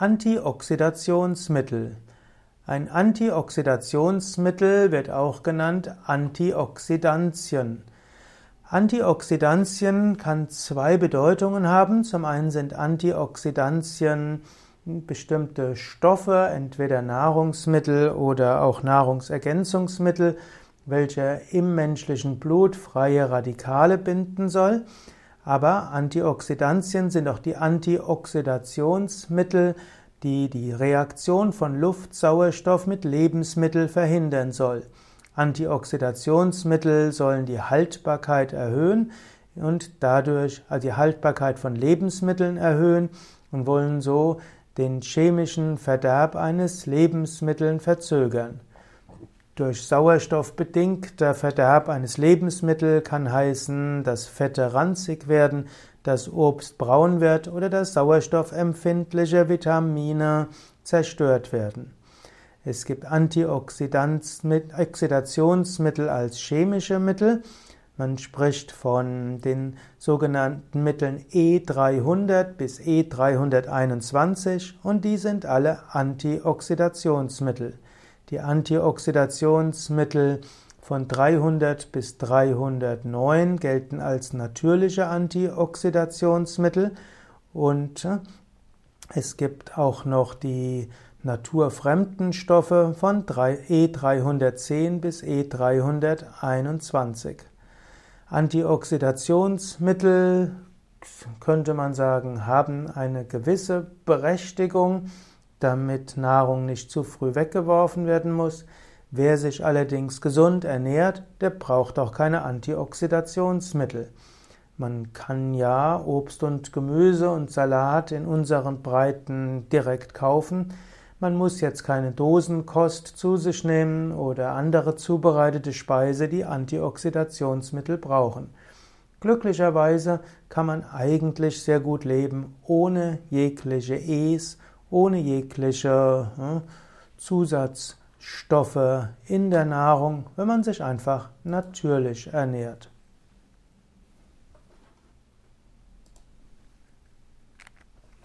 Antioxidationsmittel. Ein Antioxidationsmittel wird auch genannt Antioxidantien. Antioxidantien kann zwei Bedeutungen haben. Zum einen sind Antioxidantien bestimmte Stoffe, entweder Nahrungsmittel oder auch Nahrungsergänzungsmittel, welche im menschlichen Blut freie Radikale binden soll. Aber Antioxidantien sind auch die Antioxidationsmittel, die die Reaktion von Luftsauerstoff mit Lebensmittel verhindern soll. Antioxidationsmittel sollen die Haltbarkeit erhöhen und dadurch also die Haltbarkeit von Lebensmitteln erhöhen und wollen so den chemischen Verderb eines Lebensmittels verzögern. Durch Sauerstoff bedingter Verderb eines Lebensmittels kann heißen, dass Fette ranzig werden, dass Obst braun wird oder dass sauerstoffempfindliche Vitamine zerstört werden. Es gibt Antioxidationsmittel als chemische Mittel. Man spricht von den sogenannten Mitteln E300 bis E321 und die sind alle Antioxidationsmittel. Die Antioxidationsmittel von 300 bis 309 gelten als natürliche Antioxidationsmittel und äh, es gibt auch noch die naturfremden Stoffe von E310 bis E321. Antioxidationsmittel könnte man sagen, haben eine gewisse Berechtigung, damit Nahrung nicht zu früh weggeworfen werden muss. Wer sich allerdings gesund ernährt, der braucht auch keine Antioxidationsmittel. Man kann ja Obst und Gemüse und Salat in unseren Breiten direkt kaufen. Man muss jetzt keine Dosenkost zu sich nehmen oder andere zubereitete Speise, die Antioxidationsmittel brauchen. Glücklicherweise kann man eigentlich sehr gut leben ohne jegliche E's ohne jegliche hm, Zusatzstoffe in der Nahrung, wenn man sich einfach natürlich ernährt.